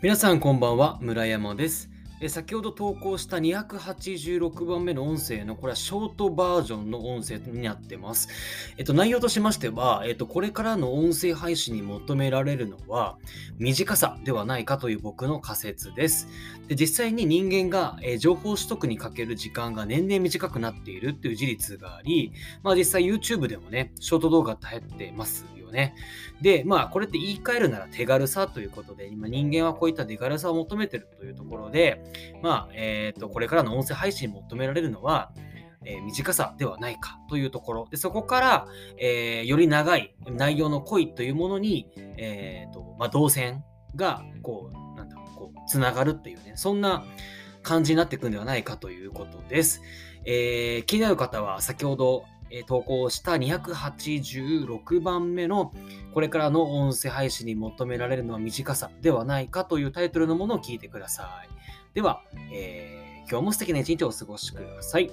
皆さんこんばんは村山ですえ先ほど投稿した286番目の音声の、これはショートバージョンの音声になってます。えっと、内容としましては、えっと、これからの音声配信に求められるのは、短さではないかという僕の仮説です。で実際に人間が、え情報取得にかける時間が年々短くなっているっていう事実があり、まあ実際 YouTube でもね、ショート動画って流行ってますよね。で、まあこれって言い換えるなら手軽さということで、今人間はこういった手軽さを求めてるというところで、まあ、えっ、ー、と、これからの音声配信求められるのは、えー、短さではないかというところ。で、そこから、えー、より長い内容の濃いというものに、えっ、と、まあ、動線が、こう、なんだろう、こう、つながるっていうね、そんな感じになっていくんではないかということです。えー、気になる方は、先ほど、え投稿した286番目のこれからの音声配信に求められるのは短さではないかというタイトルのものを聞いてください。では、えー、今日も素敵な一日をお過ごしください。